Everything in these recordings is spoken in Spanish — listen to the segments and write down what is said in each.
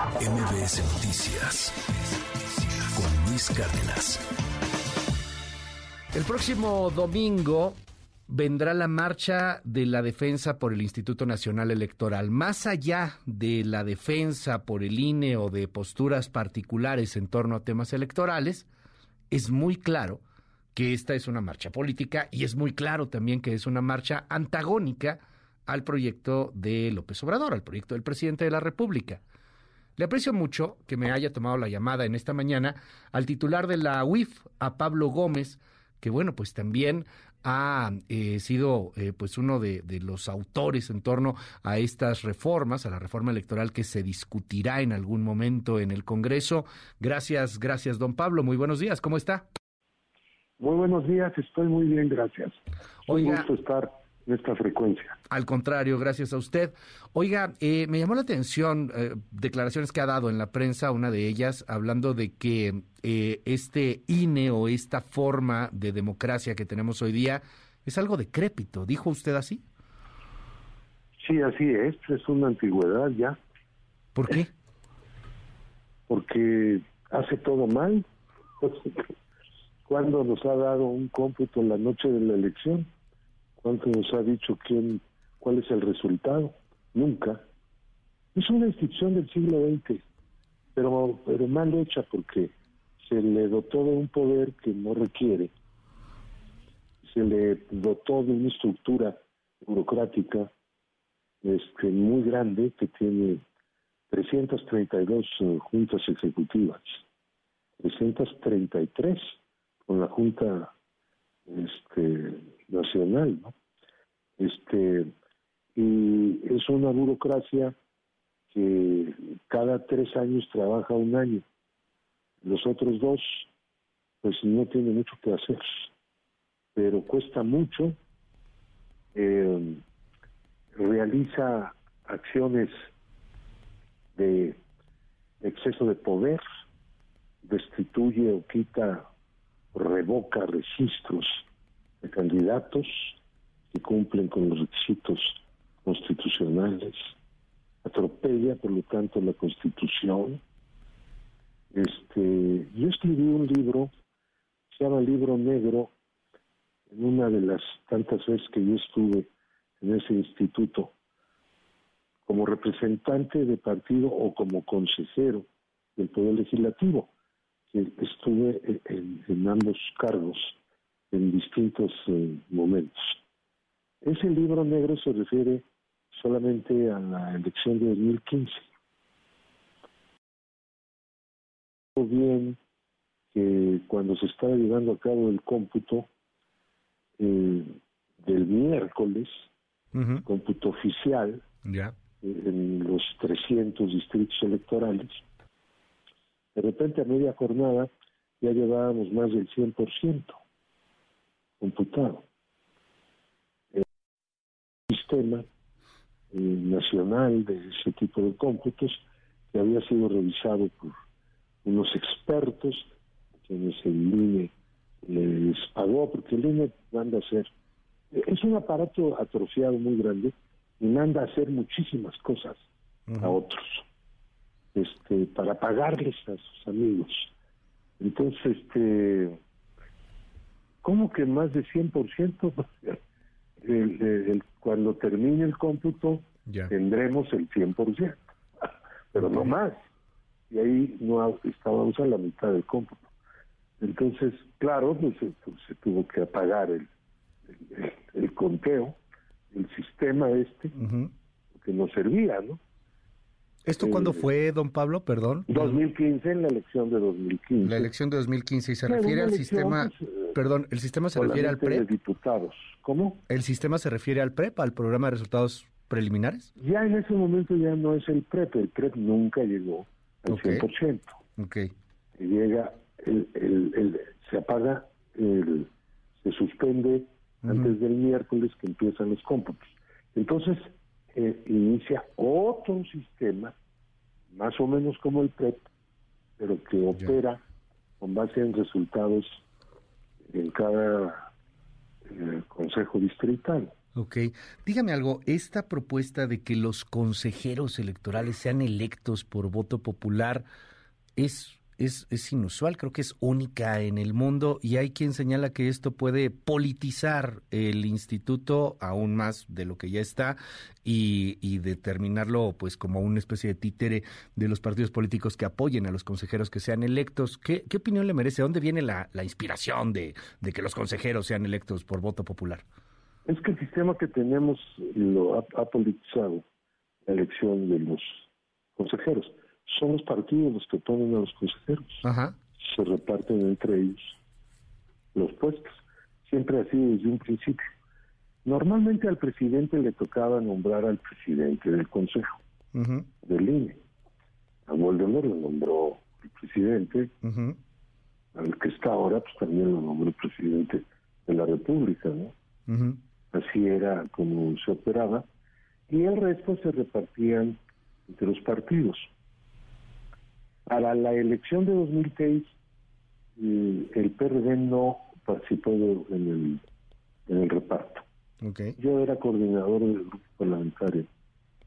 MBS Noticias con Luis Cárdenas. El próximo domingo vendrá la marcha de la defensa por el Instituto Nacional Electoral. Más allá de la defensa por el INE o de posturas particulares en torno a temas electorales, es muy claro que esta es una marcha política y es muy claro también que es una marcha antagónica al proyecto de López Obrador, al proyecto del presidente de la República. Le aprecio mucho que me haya tomado la llamada en esta mañana al titular de la UIF, a Pablo Gómez, que bueno, pues también ha eh, sido eh, pues uno de, de, los autores en torno a estas reformas, a la reforma electoral que se discutirá en algún momento en el Congreso. Gracias, gracias, don Pablo. Muy buenos días, ¿cómo está? Muy buenos días, estoy muy bien, gracias. Oiga, Un gusto estar esta frecuencia. Al contrario, gracias a usted. Oiga, eh, me llamó la atención eh, declaraciones que ha dado en la prensa, una de ellas, hablando de que eh, este INE o esta forma de democracia que tenemos hoy día es algo decrépito. ¿Dijo usted así? Sí, así es, es una antigüedad ya. ¿Por qué? Porque hace todo mal. ¿Cuándo nos ha dado un cómputo en la noche de la elección? ¿Cuánto nos ha dicho quién, cuál es el resultado? Nunca. Es una institución del siglo XX, pero, pero mal hecha porque se le dotó de un poder que no requiere, se le dotó de una estructura burocrática este, muy grande que tiene 332 uh, juntas ejecutivas, 333 con la Junta este, Nacional, ¿no? Este, y es una burocracia que cada tres años trabaja un año. Los otros dos, pues no tienen mucho que hacer, pero cuesta mucho, eh, realiza acciones de exceso de poder, destituye o quita revoca registros de candidatos que cumplen con los requisitos constitucionales, atropella por lo tanto la constitución. Este, yo escribí un libro, se llama Libro Negro, en una de las tantas veces que yo estuve en ese instituto, como representante de partido o como consejero del Poder Legislativo que estuve en, ambos cargos en distintos eh, momentos. Ese libro negro se refiere solamente a la elección de 2015. Bien que cuando se estaba llevando a cabo el cómputo eh, del miércoles, cómputo oficial, ya en los 300 distritos electorales, de repente a media jornada ya llevábamos más del 100% computado. El sistema eh, nacional de ese tipo de cómputos que había sido revisado por unos expertos quienes el INE les pagó, porque el INE manda a hacer, es un aparato atrofiado muy grande y manda a hacer muchísimas cosas a otros este, para pagarles a sus amigos. Entonces, este, ¿cómo que más de 100%? el, el, cuando termine el cómputo tendremos el 100%, pero no más. Y ahí no estábamos a la mitad del cómputo. Entonces, claro, pues, se, tuvo que apagar el, el, conteo, el sistema este, que no servía, ¿no? ¿Esto cuándo fue, don Pablo? Perdón. 2015, en la elección de 2015. La elección de 2015. ¿Y se refiere al sistema, pues, eh, perdón, el sistema se refiere al PREP? Diputados. ¿Cómo? ¿El sistema se refiere al PREP, al programa de resultados preliminares? Ya en ese momento ya no es el PREP. El PREP nunca llegó al 100%. Ok. Llega, el, el, se apaga, el, se suspende antes del miércoles que empiezan los cómputos. Entonces, eh, inicia otro sistema, más o menos como el PREP, pero que opera con base en resultados en cada eh, consejo distrital. Ok. Dígame algo, esta propuesta de que los consejeros electorales sean electos por voto popular es, es, es, inusual, creo que es única en el mundo y hay quien señala que esto puede politizar el instituto aún más de lo que ya está y, determinarlo pues como una especie de títere de los partidos políticos que apoyen a los consejeros que sean electos. ¿Qué, qué opinión le merece? ¿Dónde viene la, la inspiración de, de que los consejeros sean electos por voto popular? Es que el sistema que tenemos lo ha, politizado la elección de los consejeros. Son los partidos los que ponen a los consejeros. Ajá. Se reparten entre ellos los puestos. Siempre ha sido desde un principio. Normalmente al presidente le tocaba nombrar al presidente del consejo, uh -huh. del INE. A Voldemort lo nombró el presidente. Uh -huh. Al que está ahora, pues también lo nombró el presidente de la República, ¿no? Uh -huh así era como se operaba, y el resto se repartían entre los partidos. Para la elección de 2006, eh, el PRD no participó en el, en el reparto. Okay. Yo era coordinador del grupo parlamentario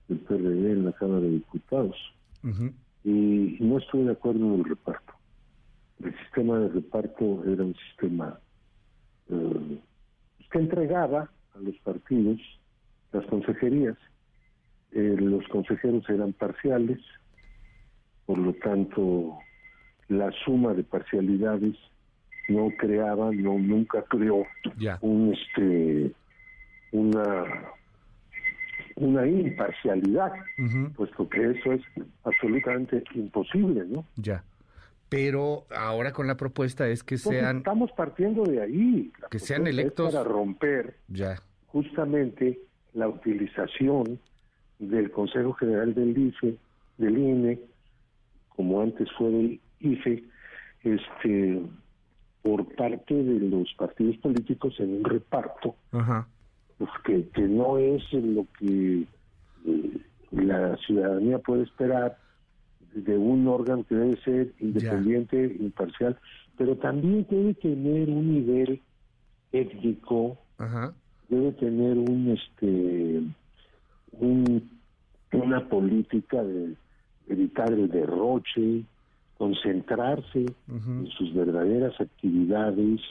del PRD en la Cámara de Diputados uh -huh. y no estuve de acuerdo en el reparto. El sistema de reparto era un sistema eh, que entregaba a los partidos las consejerías. Eh, los consejeros eran parciales, por lo tanto la suma de parcialidades no creaba, no nunca creó yeah. un este una una imparcialidad, uh -huh. puesto que eso es absolutamente imposible, ¿no? Ya. Pero ahora con la propuesta es que Entonces, sean estamos partiendo de ahí, la que sean electos para romper ya justamente la utilización del Consejo General del IFE, del INE, como antes fue del IFE, este por parte de los partidos políticos en un reparto, Ajá. Pues que, que, no es lo que eh, la ciudadanía puede esperar de un órgano que debe ser independiente, imparcial, pero también debe tener un nivel étnico, Ajá debe tener un este un, una política de evitar el derroche, concentrarse uh -huh. en sus verdaderas actividades,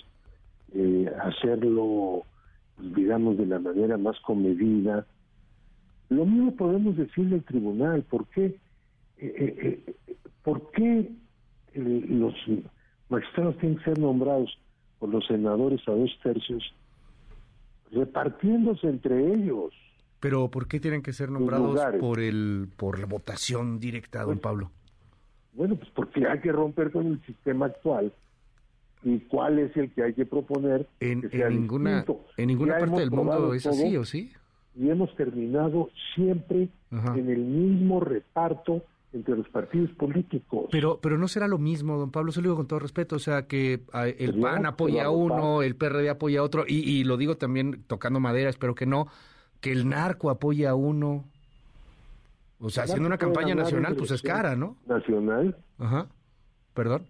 eh, hacerlo, digamos, de la manera más comedida. Lo mismo podemos decirle al tribunal, ¿por qué? Eh, eh, ¿Por qué los magistrados tienen que ser nombrados por los senadores a dos tercios repartiéndose entre ellos. Pero ¿por qué tienen que ser nombrados por el por la votación directa, don pues, Pablo? Bueno, pues porque hay que romper con el sistema actual y cuál es el que hay que proponer. En, que sea en ninguna distinto. en ninguna ya parte del mundo es así, ¿o sí? Y hemos terminado siempre Ajá. en el mismo reparto entre los partidos políticos. Pero pero no será lo mismo, don Pablo, se lo digo con todo respeto, o sea, que el Pero PAN apoya a uno, el PRD apoya a otro, y, y lo digo también tocando madera, espero que no, que el narco apoya a uno. O sea, haciendo una campaña nacional, pues es cara, ¿no? Nacional. Ajá. ¿Perdón?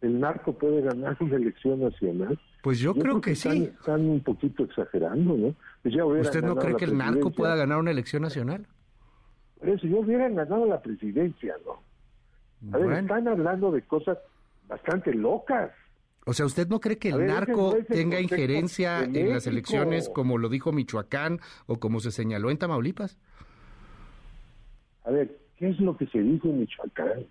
El narco puede ganar una elección nacional. Pues yo, creo, que, sí. Están un poquito exagerando, ¿no? Pues ya ¿Usted no cree que el narco pueda ganar una elección nacional? Por eso, yo hubieran ganado la presidencia, ¿no? A ver, están hablando de cosas bastante locas. O sea, ¿usted no cree que el ver, narco es tenga injerencia en las elecciones como lo dijo Michoacán o como se señaló en Tamaulipas? A ver, ¿qué es lo que se dijo en Michoacán?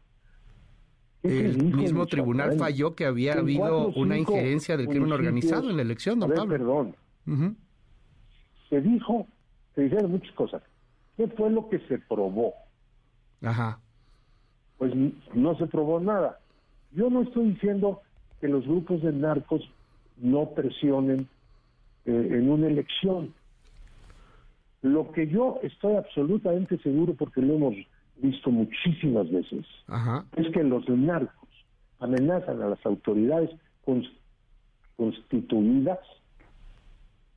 ¿Qué se El mismo Michoacán? tribunal falló que había habido cuatro una injerencia del crimen organizado en la elección, A don ver, Pablo. perdón, se dijo, se dijeron muchas cosas. ¿Qué fue lo que se probó? Ajá. Pues no se probó nada. Yo no estoy diciendo que los grupos de narcos no presionen eh, en una elección. Lo que yo estoy absolutamente seguro, porque lo hemos visto muchísimas veces, Ajá. es que los narcos amenazan a las autoridades cons- constituidas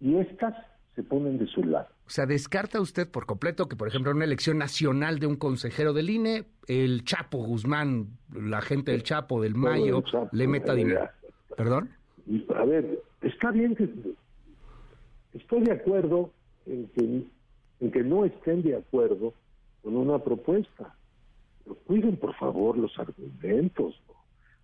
y estas se ponen de su lado. O sea, ¿descarta usted por completo que, por ejemplo, en una elección nacional de un consejero del INE, el Chapo Guzmán, la gente del Chapo, del Mayo, Chapo, le meta eh, dinero? ¿Perdón? A ver, está bien que estoy de acuerdo en que, en que no estén de acuerdo con una propuesta. Pero cuiden, por favor, los argumentos.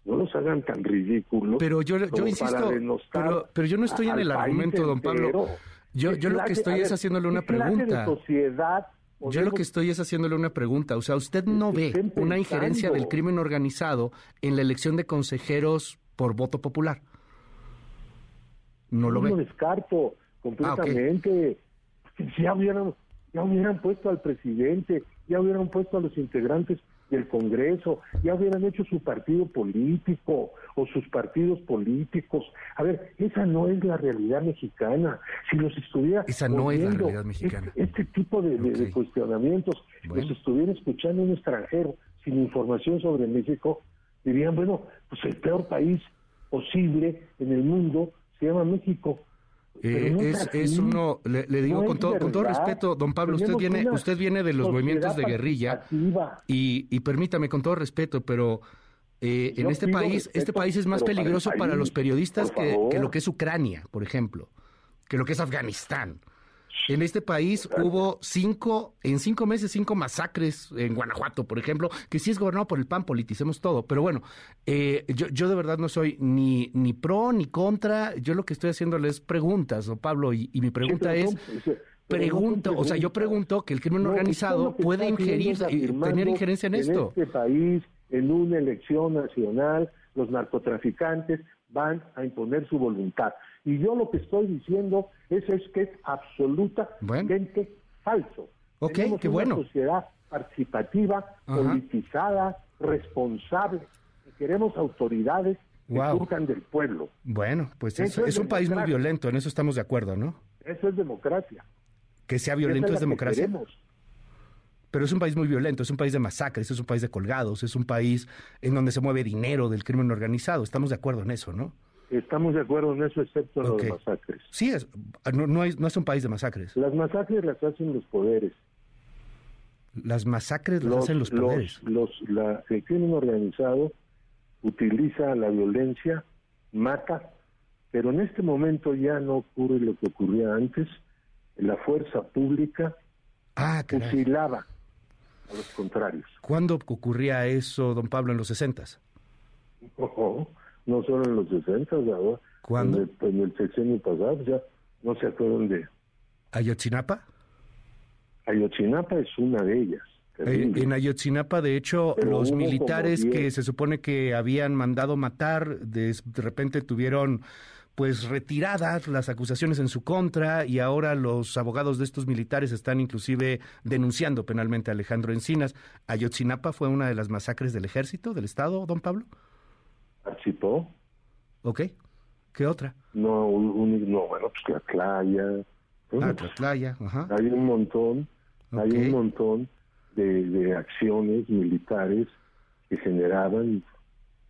No, los hagan tan ridículos. Pero yo, yo insisto, pero, pero, yo no estoy en el argumento, don Pablo. Yo, yo lo que estoy es haciéndole una pregunta. sociedad yo lo que estoy es haciéndole una pregunta. O sea, ¿usted no ve una injerencia del crimen organizado en la elección de consejeros por voto popular? No lo ve. Lo descarto completamente. Ah, ya, hubieran, ya hubieran puesto al presidente, ya hubieran puesto a los integrantes del Congreso, ya hubieran hecho su partido político o sus partidos políticos. A ver, esa no es la realidad mexicana. Si los estuviera esa no es la realidad mexicana. Este, tipo de, cuestionamientos los estuviera escuchando un extranjero sin información sobre México, dirían, bueno, pues el peor país posible en el mundo se llama México. Eh, es, es, uno, le, digo con todo, con todo respeto, don Pablo, usted viene, usted viene de los movimientos de guerrilla y, y permítame con todo respeto, pero eh, en este país, este país es más peligroso para los periodistas que, que, lo que es Ucrania, por ejemplo, que lo que es Afganistán. En este país hubo cinco, en cinco meses, cinco masacres en Guanajuato, por ejemplo, que sí es gobernado por el PAN, politicemos todo. Pero bueno, eh, yo, yo de verdad no soy ni, ni pro ni contra. Yo lo que estoy haciéndole es preguntas, ¿no, Pablo? Y, mi pregunta es... Pregunto, o sea, yo pregunto que el crimen organizado puede ingerir, eh, tener injerencia en esto. En este país, en una elección nacional, los narcotraficantes van a imponer su voluntad. Y yo lo que estoy diciendo es, es que es absolutamente falso. Ok, Tenemos qué una sociedad participativa, politizada, responsable. Y queremos autoridades que surjan del pueblo. Bueno, pues es, es, un país muy violento, en eso estamos de acuerdo, ¿no? Eso es democracia. Que sea violento es, democracia. Pero es un país muy violento, es un país de masacres, es un país de colgados, es un país en donde se mueve dinero del crimen organizado. Estamos de acuerdo en eso, ¿no? Estamos de acuerdo en eso, excepto en los masacres. Sí, es, no, no, es, no es un país de masacres. Las masacres las hacen los poderes. Las masacres las hacen los poderes. Los, la, el crimen organizado utiliza la violencia, mata, pero en este momento ya no ocurre lo que ocurría antes. La fuerza pública ah, fusilaba a los contrarios. ¿Cuándo ocurría eso, don Pablo, en los sesentas? Oh, no solo en los 60, ¿verdad? ¿Cuándo? En el, sexenio pasado, ya no se acuerdan de... ¿Ayotzinapa? Ayotzinapa es una de ellas. Eh, en Ayotzinapa, de hecho, los militares que se supone que habían mandado matar, de, repente tuvieron pues retiradas las acusaciones en su contra y ahora los abogados de estos militares están inclusive denunciando penalmente a Alejandro Encinas. ¿Ayotzinapa fue una de las masacres del ejército, del Estado, don Pablo? Participó. Ok. ¿Qué otra? No, un, no bueno, pues la playa. ah, la playa, ajá. Hay un montón, hay un montón de, de acciones militares que generaban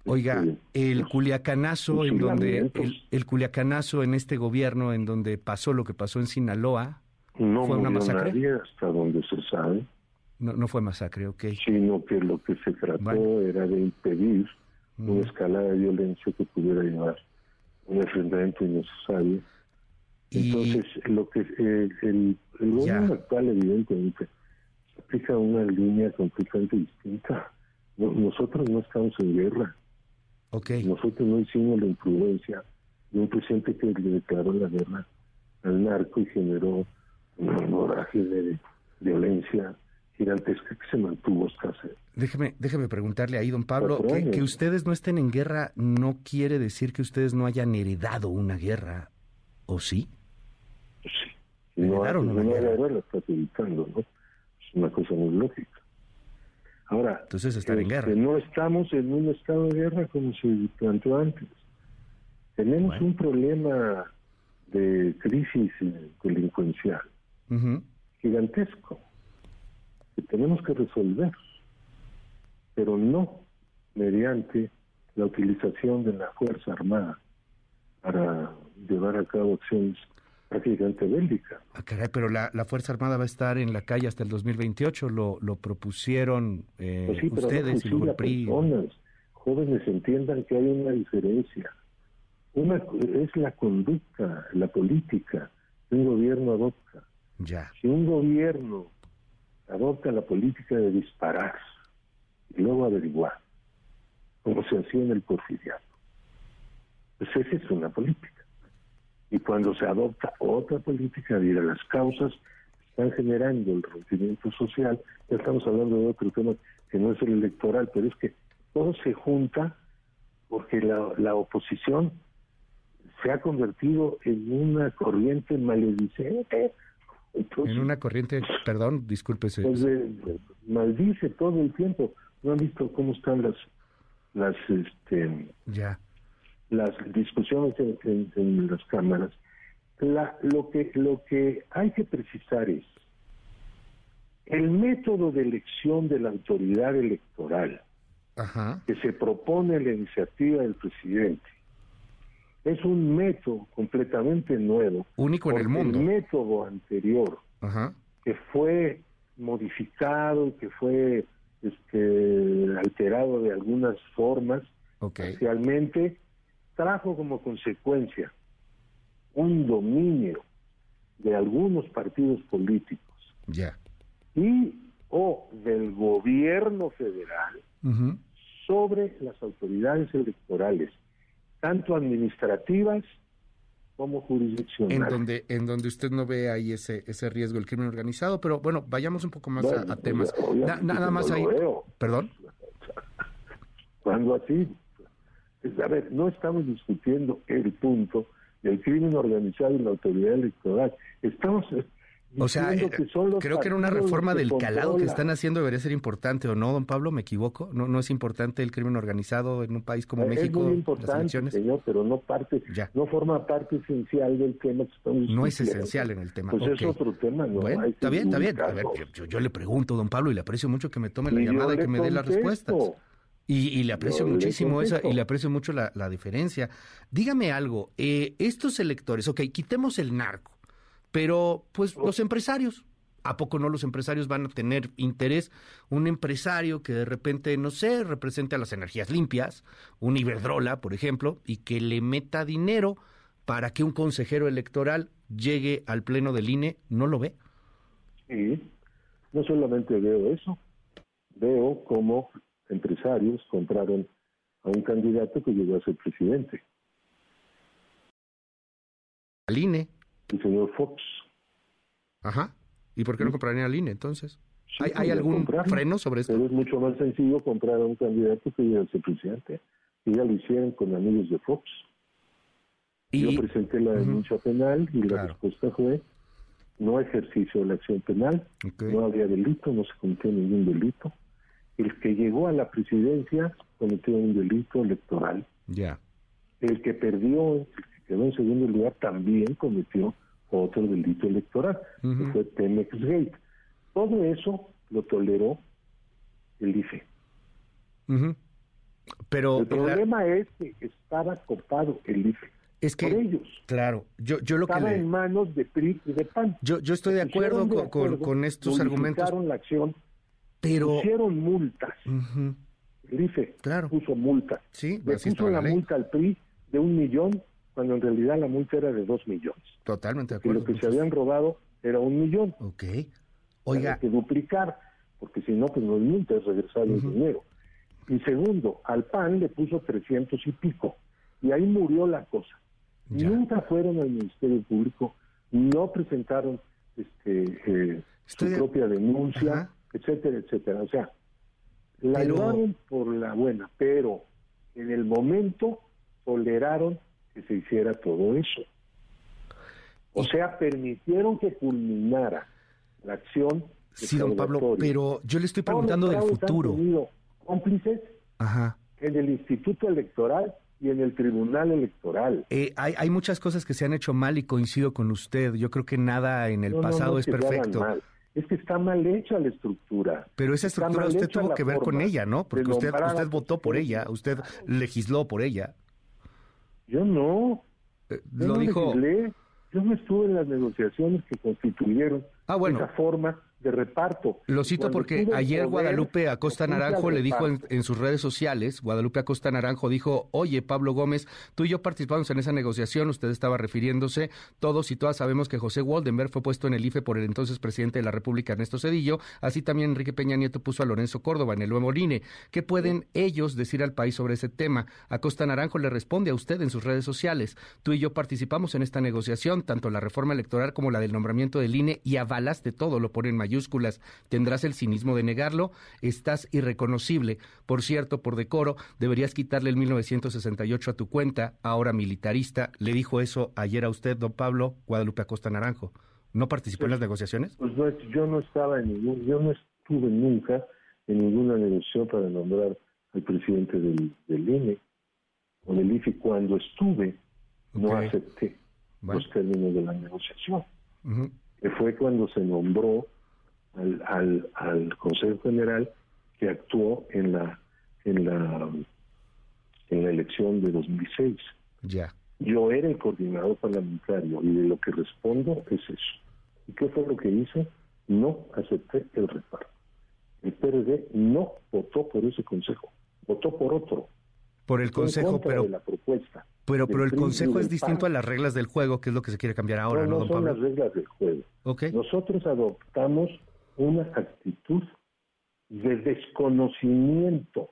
Oiga, este, el culiacanazo en donde el, el, culiacanazo en este gobierno en donde pasó lo que pasó en Sinaloa no fue una masacre hasta donde se sabe. No, no fue masacre, ok. Sino que lo que se trató era de impedir una escalada de violencia que pudiera llevar un enfrentamiento innecesario. Entonces, lo que eh, el, el gobierno actual, evidentemente, aplica una línea completamente distinta. nosotros no estamos en guerra. Okay. Nosotros no hicimos la imprudencia de un presidente que le declaró la guerra al narco y generó un voraje de violencia gigantesca que se mantuvo hasta Déjeme, déjeme preguntarle ahí, don Pablo, que, ustedes no estén en guerra no quiere decir que ustedes no hayan heredado una guerra, ¿o sí? Sí. No, Heredaron una guerra. la está evitando, ¿no? Es una cosa muy lógica. Ahora, entonces están en guerra. Este, no estamos en un estado de guerra como se planteó antes. Tenemos un problema de crisis eh, delincuencial gigantesco que tenemos que resolver, pero no mediante la utilización de la Fuerza Armada para llevar a cabo acciones prácticamente bélicas. Ah, caray, pero la, Fuerza Armada va a estar en la calle hasta el 2028, lo, lo propusieron eh, pues sí, ustedes y PRI. Personas, jóvenes entiendan que hay una diferencia. Una es la conducta, la política que un gobierno adopta Ya. Si un gobierno adopta la política de disparar y luego averiguar, como se hacía en el porfiriato, pues esa es una política. Y cuando se adopta otra política de las causas están generando el rompimiento social, ya estamos hablando de otro tema que no es el electoral, pero es que todo se junta porque la, la oposición se ha convertido en una corriente maledicente. En una corriente, perdón, discúlpese. Pues, eh, maldice todo el tiempo. ¿No han visto cómo están las las este ya las discusiones en, en, las cámaras? La, lo que lo que hay que precisar es el método de elección de la autoridad electoral que se propone la iniciativa del presidente es un método completamente nuevo. Único en el mundo. El método anterior, que fue modificado, que fue este, alterado de algunas formas, realmente trajo como consecuencia un dominio de algunos partidos políticos ya. y o del gobierno federal sobre las autoridades electorales tanto administrativas como jurisdiccionales. En donde, en donde usted no ve ahí ese, ese riesgo del crimen organizado, pero bueno, vayamos un poco más a, temas. nada más ahí. Perdón. Cuando así, a ver, no estamos discutiendo el punto del crimen organizado y la autoridad electoral. Estamos o sea, eh, creo que era una reforma del calado que están haciendo debería ser importante, ¿o no, don Pablo? ¿Me equivoco? ¿No, no es importante el crimen organizado en un país como México? Es muy importante, señor, pero no parte, no forma parte esencial del tema que estamos No es esencial en el tema. Pues es otro tema, ¿no? Bueno, está bien, está bien. A ver, yo, le pregunto, don Pablo, y le aprecio mucho que me tome la llamada y que me dé las respuestas. Y, le aprecio muchísimo esa, y le aprecio mucho la, la diferencia. Dígame algo, eh, estos electores, ok, quitemos el narco pero, pues, los empresarios, ¿A poco no los empresarios van a tener interés? Un empresario que de repente, no sé, represente a las energías limpias, un Iberdrola, por ejemplo, y que le meta dinero para que un consejero electoral llegue al pleno del INE, ¿no lo ve? Sí, no solamente veo eso, veo cómo empresarios compraron a un candidato que llegó a ser presidente. Al INE el señor Fox. Ajá. ¿Y por qué no comprarían al INE entonces? ¿Hay, algún freno sobre esto? Pero es mucho más sencillo comprar a un candidato que a ser presidente. Y ya lo hicieron con amigos de Fox. ¿Y? Yo presenté la denuncia penal y la respuesta fue no ejercicio de la acción penal, no había delito, no se cometió ningún delito. El que llegó a la presidencia cometió un delito electoral. Ya. El que perdió, el quedó en segundo lugar, también cometió otro delito electoral, que fue Pemex Gate. Todo eso lo toleró el IFE. Pero el problema es que estaba copado el IFE. Es que, por ellos. Claro, yo, yo lo Estaba que en manos de PRI y de PAN. Yo, yo estoy de acuerdo, con, con, estos argumentos. la acción, pero pusieron multas. El IFE claro. puso multas. Sí, Le puso la multa al PRI de un millón cuando en realidad la multa era de dos millones. Totalmente de acuerdo. Y lo que se habían robado era un millón. Ok. Oiga. Hay que duplicar, porque si no, pues no es multa, es regresar el dinero. Y segundo, al PAN le puso 300 y pico. Y ahí murió la cosa. Nunca fueron al Ministerio Público, no presentaron este, eh, su propia denuncia, etcétera, etcétera. O sea, la llevaron por la buena, pero en el momento toleraron que se hiciera todo eso. O sea, permitieron que culminara la acción. Sí, don Pablo, pero yo le estoy preguntando del futuro. Han cómplices Ajá. en el Instituto Electoral y en el Tribunal Electoral. Eh, hay, hay muchas cosas que se han hecho mal y coincido con usted. Yo creo que nada en el pasado es, perfecto. Es que está mal hecha la estructura. Pero esa estructura usted tuvo que ver con ella, ¿no? Porque usted, usted votó por ella, usted legisló por ella. Yo no. Eh, lo dijo. Yo no estuve en las negociaciones que constituyeron ah, bueno. esa forma de reparto. Lo cito porque ayer Guadalupe Acosta Naranjo le dijo en, sus redes sociales, Guadalupe Acosta Naranjo dijo, oye Pablo Gómez, tú y yo participamos en esa negociación, usted estaba refiriéndose, todos y todas sabemos que José Waldenberg fue puesto en el IFE por el entonces presidente de la República, Ernesto Cedillo, así también Enrique Peña Nieto puso a Lorenzo Córdoba en el nuevo INE. ¿Qué pueden ellos decir al país sobre ese tema? Acosta Naranjo le responde a usted en sus redes sociales, tú y yo participamos en esta negociación, tanto la reforma electoral como la del nombramiento del INE y avalaste todo, lo pone en mayúsculas tendrás el cinismo de negarlo, estás irreconocible. Por cierto, por decoro, deberías quitarle el 1968 a tu cuenta, ahora militarista. Le dijo eso ayer a usted, don Pablo Guadalupe Acosta Naranjo. ¿No participó en las negociaciones? Pues no, yo no estaba en ningún, yo no estuve nunca en ninguna negociación para nombrar al presidente del, INE o del IFI. Cuando estuve, no acepté los términos de la negociación. Que fue cuando se nombró al, al, Consejo General que actuó en la en la en la elección de 2006. Ya. Yo era el coordinador parlamentario y de lo que respondo es eso. ¿Y qué fue lo que hice? No acepté el reparto. El PRD no votó por ese consejo, votó por otro. Por el consejo, pero la propuesta. Pero, pero el consejo es distinto a las reglas del juego, que es lo que se quiere cambiar ahora, ¿no, no, son las reglas del juego. Okay. Nosotros adoptamos una actitud de desconocimiento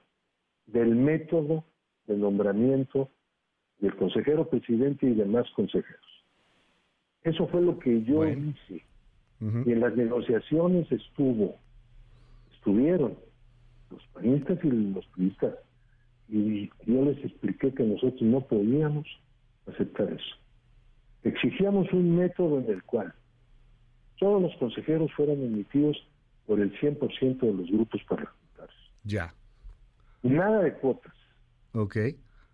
del método de nombramiento del consejero presidente y demás consejeros. Eso fue lo que yo hice. Y en las negociaciones estuvo, estuvieron los panistas y los turistas. Y yo les expliqué que nosotros no podíamos aceptar eso. Exigíamos un método en el cual todos los consejeros fueron emitidos por el 100% de los grupos parlamentarios. Ya. Nada de cuotas. Ok.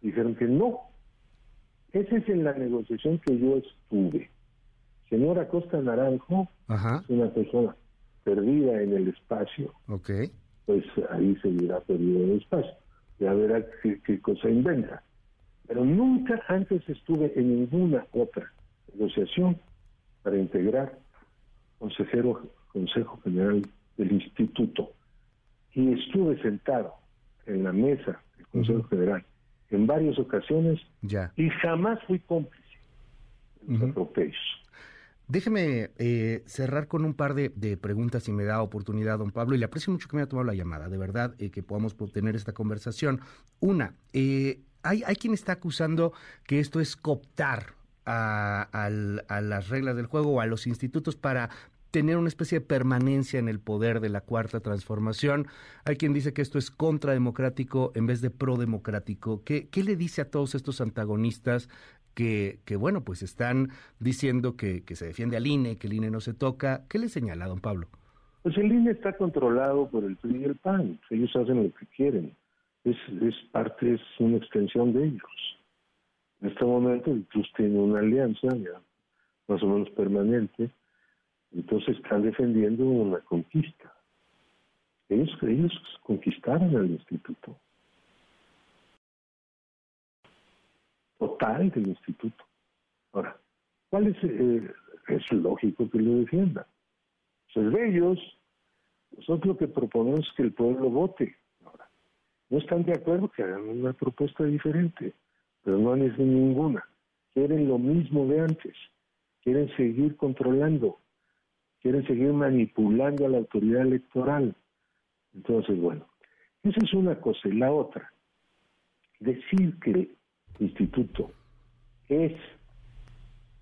Dijeron que no. Esa es en la negociación que yo estuve. Señora Costa Naranjo es una persona perdida en el espacio. Ok. Pues ahí seguirá perdida en el espacio. Ya verá qué, qué cosa inventa. Pero nunca antes estuve en ninguna otra negociación para integrar consejero, Consejo General del Instituto. Y estuve sentado en la mesa del Consejo General en varias ocasiones y jamás fui cómplice de los atropellos. Déjeme eh, cerrar con un par de, preguntas, si me da oportunidad, don Pablo, y le aprecio mucho que me haya tomado la llamada, de verdad, eh, que podamos tener esta conversación. Una, eh, hay, hay quien está acusando que esto es cooptar a, las reglas del juego o a los institutos para tener una especie de permanencia en el poder de la cuarta transformación. Hay quien dice que esto es contrademocrático en vez de prodemocrático. ¿Qué, qué le dice a todos estos antagonistas que, que bueno, pues están diciendo que, que se defiende al INE, que el INE no se toca? ¿Qué le señala, don Pablo? Pues el INE está controlado por el PRI y el PAN. Ellos hacen lo que quieren. Es, es parte, es una extensión de ellos. En este momento el TRUS tiene una alianza más o menos permanente entonces están defendiendo una conquista. Ellos, ellos conquistaron al instituto. Total del instituto. Ahora, ¿cuál es? Eh, es lógico que lo defiendan. Pues de ellos, nosotros lo que proponemos es que el pueblo vote. Ahora, no están de acuerdo que hagan una propuesta diferente, pero no han hecho ninguna. Quieren lo mismo de antes. Quieren seguir controlando quieren seguir manipulando a la autoridad electoral. Entonces, bueno, esa es una cosa. Y la otra, decir que el instituto es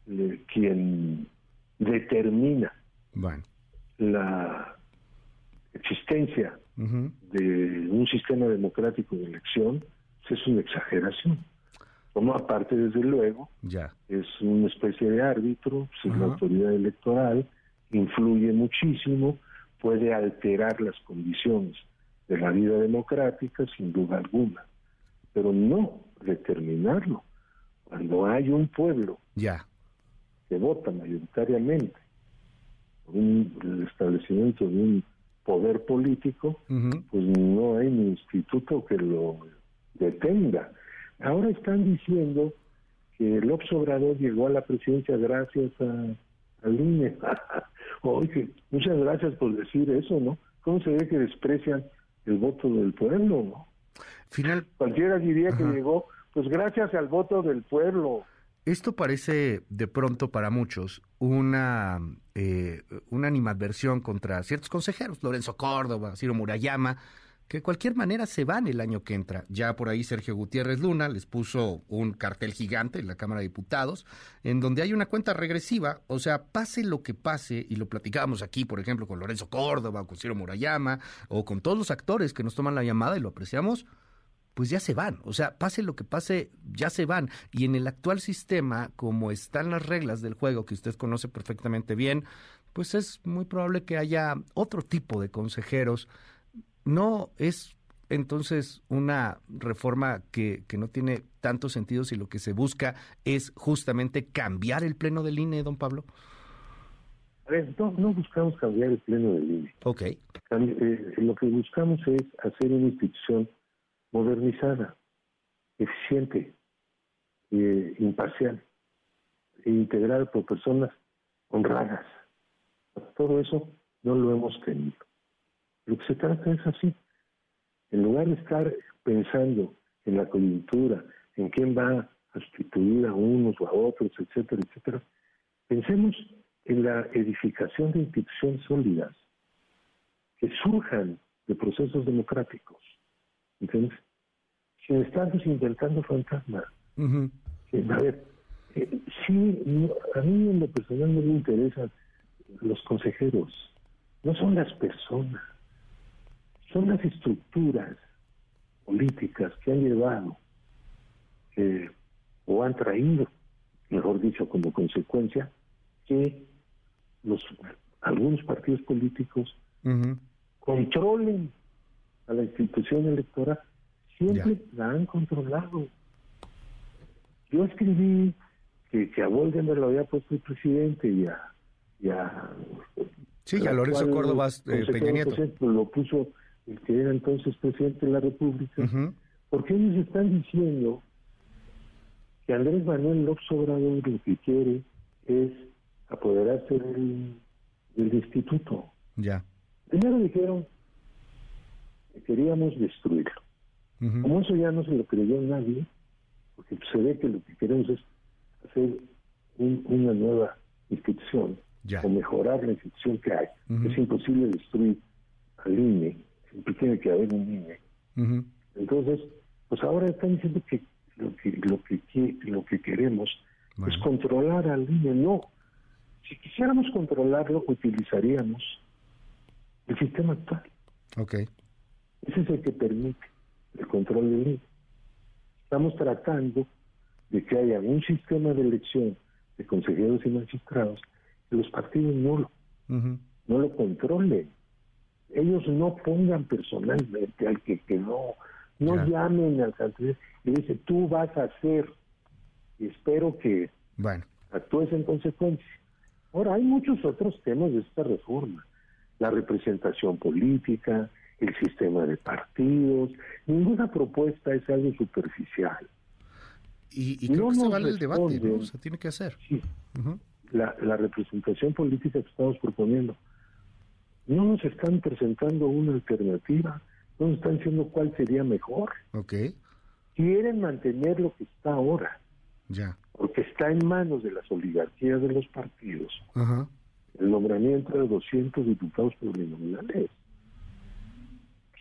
eh, quien determina la existencia de un sistema democrático de elección, es una exageración. Como aparte, desde luego, ya. es una especie de árbitro, pues, es la autoridad electoral, influye muchísimo, puede alterar las condiciones de la vida democrática sin duda alguna, pero no determinarlo. Cuando hay un pueblo ya. que vota mayoritariamente por un, el establecimiento de un poder político, pues no hay ni instituto que lo detenga. Ahora están diciendo que el Obrador llegó a la presidencia gracias a al INE. Oye, muchas gracias por decir eso, ¿no? ¿Cómo se ve que desprecian el voto del pueblo, no? Final. Cualquiera diría que llegó, pues gracias al voto del pueblo. Esto parece de pronto para muchos una, eh, una animadversión contra ciertos consejeros, Lorenzo Córdoba, Ciro Murayama, que de cualquier manera se van el año que entra. Ya por ahí Sergio Gutiérrez Luna les puso un cartel gigante en la Cámara de Diputados, en donde hay una cuenta regresiva, o sea, pase lo que pase, y lo platicábamos aquí, por ejemplo, con Lorenzo Córdoba, con Ciro Murayama, o con todos los actores que nos toman la llamada y lo apreciamos, pues ya se van. O sea, pase lo que pase, ya se van. Y en el actual sistema, como están las reglas del juego que usted conoce perfectamente bien, pues es muy probable que haya otro tipo de consejeros. No es entonces una reforma que, que no tiene tanto sentido si lo que se busca es justamente cambiar el pleno del INE, don Pablo. A ver, no, no buscamos cambiar el pleno del INE. Ok. Eh, lo que buscamos es hacer una institución modernizada, eficiente, eh, imparcial, e integrada por personas honradas. Todo eso no lo hemos tenido. Lo que se trata es así. En lugar de estar pensando en la coyuntura, en quién va a sustituir a unos o a otros, etcétera, etcétera, pensemos en la edificación de instituciones sólidas que surjan de procesos democráticos ¿entiendes? Sin estar inventando fantasmas. A ver, eh, sí, a mí en lo personal no me interesan los consejeros, no son las personas, son las estructuras políticas que han llevado o han traído, mejor dicho, como consecuencia, que los algunos partidos políticos controlen a la institución electoral, siempre la han controlado. Yo escribí que, que a me lo había puesto el presidente y a... Y a sí, a Lorenzo Córdoba eh, Peña Nieto. lo puso el que era entonces presidente de la República, porque ellos están diciendo que Andrés Manuel López Obrador lo que quiere es apoderarse del, del instituto. Ya. Primero dijeron queríamos destruirlo. Como eso ya no se lo creyó nadie, porque se ve que lo que queremos es hacer una nueva institución o mejorar la institución que hay. Es imposible destruir al INE, tiene que haber un INE. Entonces, pues ahora están diciendo que lo que lo que, lo que queremos es controlar al INE. No, si quisiéramos controlarlo, utilizaríamos el sistema actual. Okay. Ese es el que permite el control del INE. Estamos tratando de que haya un sistema de elección de consejeros y magistrados que los partidos no lo, no lo controlen. Ellos no pongan personalmente al que quedó, no llamen al candidato y dicen, tú vas a hacer, y espero que bueno. actúes en consecuencia. Ahora, hay muchos otros temas de esta reforma. La representación política, el sistema de partidos, ninguna propuesta es algo superficial. Y, y creo que se vale el debate, ¿no? Se tiene que hacer. Sí. la, la representación política que estamos proponiendo. No nos están presentando una alternativa, no nos están diciendo cuál sería mejor. Ok. Quieren mantener lo que está ahora. Ya. Porque está en manos de las oligarquías de los partidos. Ajá. El nombramiento de 200 diputados plurinominales.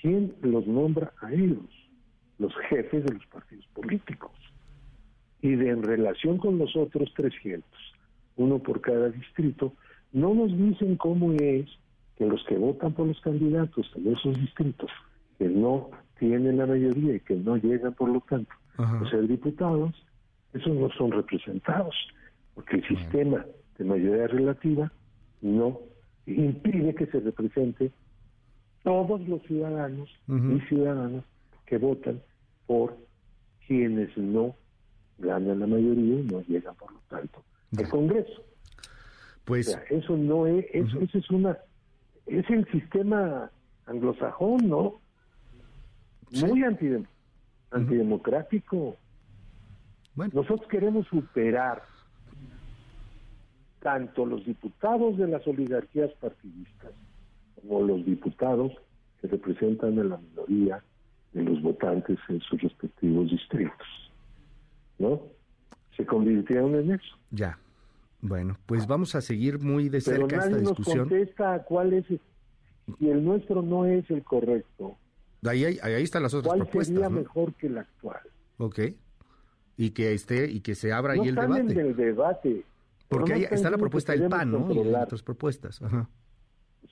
¿Quién los nombra a ellos? Los jefes de los partidos políticos. Y de en relación con los otros 300, uno por cada distrito, no nos dicen cómo es que los que votan por los candidatos en esos distritos, que no tienen la mayoría y que no llegan por lo tanto a ser diputados, esos no son representados, porque el sistema de mayoría relativa no impide que se represente todos los ciudadanos y ciudadanas que votan por quienes no ganan la mayoría y no llegan, por lo tanto, al Congreso. Pues eso no es, eso, es una, es el sistema anglosajón, ¿no? Muy antidemocrático. Bueno. Nosotros queremos superar tanto los diputados de las oligarquías partidistas como los diputados que representan a la minoría de los votantes en sus respectivos distritos. ¿No? Se convirtieron en eso. Ya. Bueno, pues vamos a seguir muy de cerca Pero nadie esta discusión. nos contesta cuál es, si el nuestro no es el correcto, Ahí, ahí, ahí están las otras ¿cuál propuestas. sería ¿no? mejor que el actual? Ok. Y que esté y que se abra no ahí el debate. el debate. Porque pero ahí no está la propuesta del PAN, ¿no? Y hay otras propuestas. Ajá.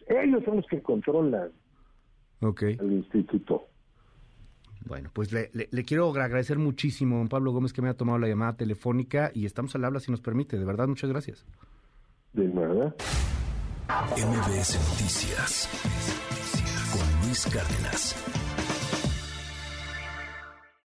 Ellos son los que controlan Ok. al instituto. Bueno, pues le, le- le quiero agradecer muchísimo a don Pablo Gómez que me ha tomado la llamada telefónica y estamos al habla si nos permite. De verdad, muchas gracias. De nada. MBS Noticias con Luis Cárdenas.